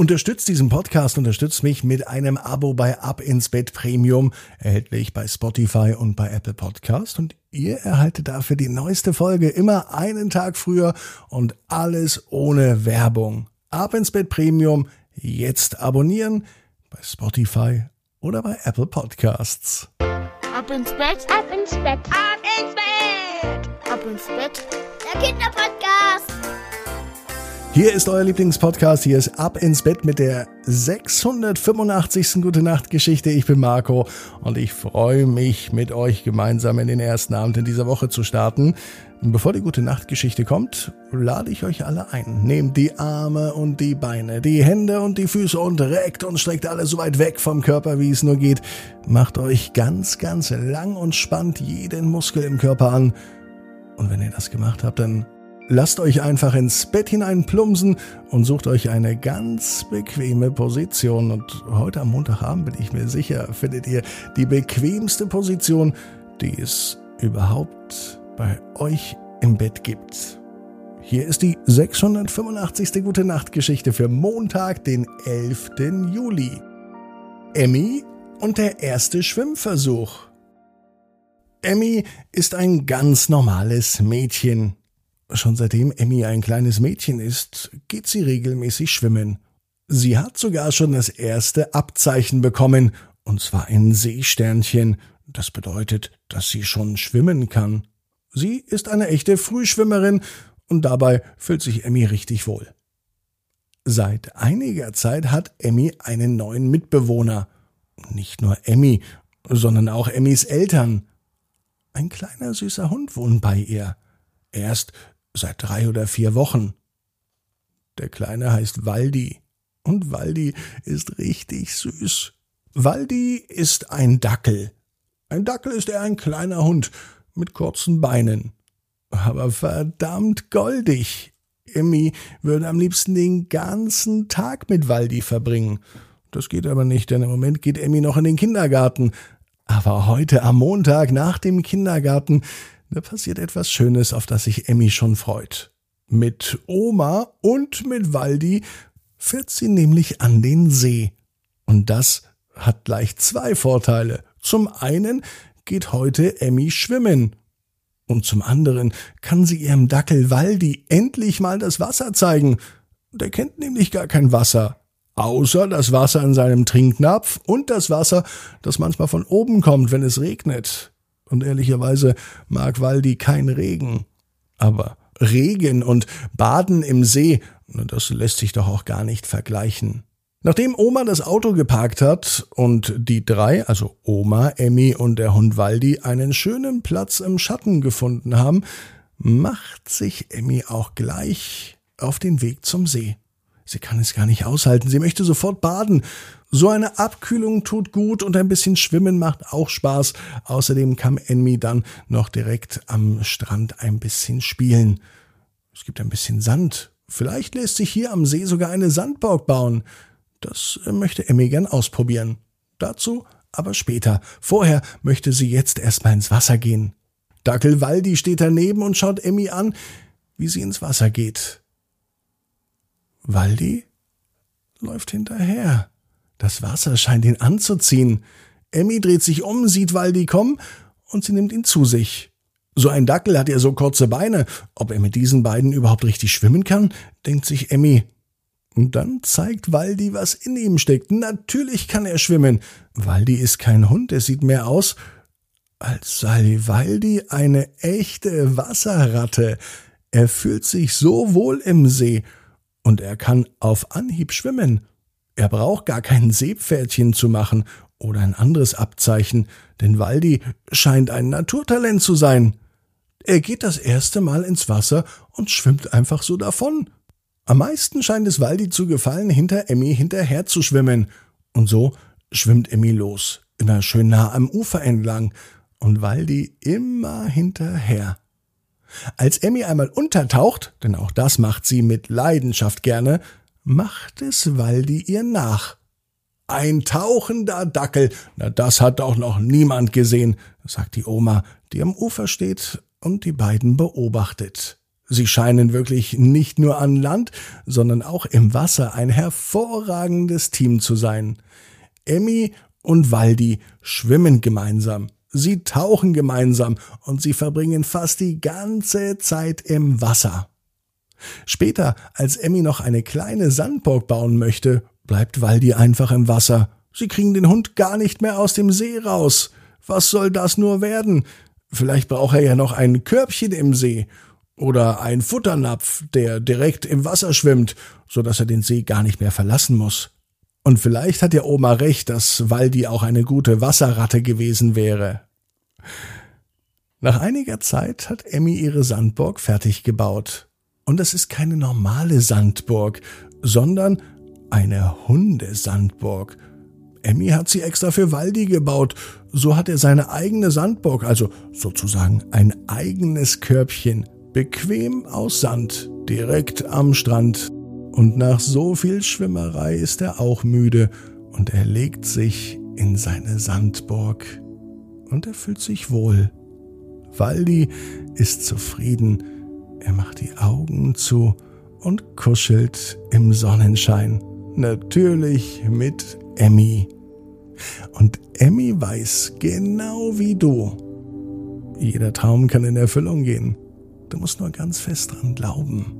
Unterstützt diesen Podcast, unterstützt mich mit einem Abo bei Ab ins Bett Premium, erhältlich bei Spotify und bei Apple Podcast. Und ihr erhaltet dafür die neueste Folge immer einen Tag früher und alles ohne Werbung. Ab ins Bett Premium, jetzt abonnieren bei Spotify oder bei Apple Podcasts. Ab ins Bett, ab ins Bett, ab ins Bett, ab ins Bett, der Kinderpodcast. Hier ist euer Lieblingspodcast. Hier ist Ab ins Bett mit der 685. Gute Nacht Geschichte. Ich bin Marco und ich freue mich, mit euch gemeinsam in den ersten Abend in dieser Woche zu starten. Bevor die Gute Nacht Geschichte kommt, lade ich euch alle ein. Nehmt die Arme und die Beine, die Hände und die Füße und reckt und streckt alles so weit weg vom Körper, wie es nur geht. Macht euch ganz, ganz lang und spannt jeden Muskel im Körper an. Und wenn ihr das gemacht habt, dann Lasst euch einfach ins Bett hinein plumsen und sucht euch eine ganz bequeme Position. Und heute am Montagabend bin ich mir sicher, findet ihr die bequemste Position, die es überhaupt bei euch im Bett gibt. Hier ist die 685. Gute Nacht Geschichte für Montag, den 11. Juli. Emmy und der erste Schwimmversuch. Emmy ist ein ganz normales Mädchen. Schon seitdem Emmy ein kleines Mädchen ist, geht sie regelmäßig schwimmen. Sie hat sogar schon das erste Abzeichen bekommen, und zwar ein Seesternchen. Das bedeutet, dass sie schon schwimmen kann. Sie ist eine echte Frühschwimmerin und dabei fühlt sich Emmy richtig wohl. Seit einiger Zeit hat Emmy einen neuen Mitbewohner. Nicht nur Emmy, sondern auch Emmys Eltern. Ein kleiner süßer Hund wohnt bei ihr. Erst seit drei oder vier Wochen. Der Kleine heißt Waldi und Waldi ist richtig süß. Waldi ist ein Dackel. Ein Dackel ist eher ein kleiner Hund mit kurzen Beinen. Aber verdammt goldig. Emmy würde am liebsten den ganzen Tag mit Waldi verbringen. Das geht aber nicht, denn im Moment geht Emmy noch in den Kindergarten. Aber heute am Montag nach dem Kindergarten da passiert etwas Schönes, auf das sich Emmy schon freut. Mit Oma und mit Waldi fährt sie nämlich an den See. Und das hat gleich zwei Vorteile. Zum einen geht heute Emmy schwimmen. Und zum anderen kann sie ihrem Dackel Waldi endlich mal das Wasser zeigen. Der kennt nämlich gar kein Wasser. Außer das Wasser in seinem Trinknapf und das Wasser, das manchmal von oben kommt, wenn es regnet. Und ehrlicherweise mag Waldi kein Regen. Aber Regen und Baden im See, das lässt sich doch auch gar nicht vergleichen. Nachdem Oma das Auto geparkt hat und die drei, also Oma, Emmy und der Hund Waldi, einen schönen Platz im Schatten gefunden haben, macht sich Emmy auch gleich auf den Weg zum See. Sie kann es gar nicht aushalten, sie möchte sofort baden so eine Abkühlung tut gut und ein bisschen Schwimmen macht auch Spaß. Außerdem kann Enmi dann noch direkt am Strand ein bisschen spielen. Es gibt ein bisschen Sand. Vielleicht lässt sich hier am See sogar eine Sandburg bauen. Das möchte Emmy gern ausprobieren. Dazu aber später. Vorher möchte sie jetzt erstmal ins Wasser gehen. Dackel Waldi steht daneben und schaut Emmy an, wie sie ins Wasser geht. Waldi läuft hinterher. Das Wasser scheint ihn anzuziehen. Emmy dreht sich um, sieht Waldi kommen und sie nimmt ihn zu sich. So ein Dackel hat ja so kurze Beine. Ob er mit diesen beiden überhaupt richtig schwimmen kann, denkt sich Emmy. Und dann zeigt Waldi, was in ihm steckt. Natürlich kann er schwimmen. Waldi ist kein Hund, er sieht mehr aus, als sei Waldi eine echte Wasserratte. Er fühlt sich so wohl im See und er kann auf Anhieb schwimmen. Er braucht gar kein Seepferdchen zu machen oder ein anderes Abzeichen, denn Waldi scheint ein Naturtalent zu sein. Er geht das erste Mal ins Wasser und schwimmt einfach so davon. Am meisten scheint es Waldi zu gefallen, hinter Emmy hinterher zu schwimmen. Und so schwimmt Emmy los, immer schön nah am Ufer entlang, und Waldi immer hinterher. Als Emmy einmal untertaucht, denn auch das macht sie mit Leidenschaft gerne, macht es Waldi ihr nach. Ein tauchender Dackel, na das hat doch noch niemand gesehen, sagt die Oma, die am Ufer steht und die beiden beobachtet. Sie scheinen wirklich nicht nur an Land, sondern auch im Wasser ein hervorragendes Team zu sein. Emmy und Waldi schwimmen gemeinsam. Sie tauchen gemeinsam und sie verbringen fast die ganze Zeit im Wasser. Später, als Emmy noch eine kleine Sandburg bauen möchte, bleibt Waldi einfach im Wasser. Sie kriegen den Hund gar nicht mehr aus dem See raus. Was soll das nur werden? Vielleicht braucht er ja noch ein Körbchen im See oder ein Futternapf, der direkt im Wasser schwimmt, so dass er den See gar nicht mehr verlassen muss. Und vielleicht hat ja Oma recht, dass Waldi auch eine gute Wasserratte gewesen wäre. Nach einiger Zeit hat Emmy ihre Sandburg fertig gebaut. Und es ist keine normale Sandburg, sondern eine Hundesandburg. Emmy hat sie extra für Waldi gebaut. So hat er seine eigene Sandburg, also sozusagen ein eigenes Körbchen, bequem aus Sand, direkt am Strand. Und nach so viel Schwimmerei ist er auch müde und er legt sich in seine Sandburg. Und er fühlt sich wohl. Waldi ist zufrieden. Er macht die Augen zu und kuschelt im Sonnenschein. Natürlich mit Emmy. Und Emmy weiß genau wie du. Jeder Traum kann in Erfüllung gehen. Du musst nur ganz fest dran glauben.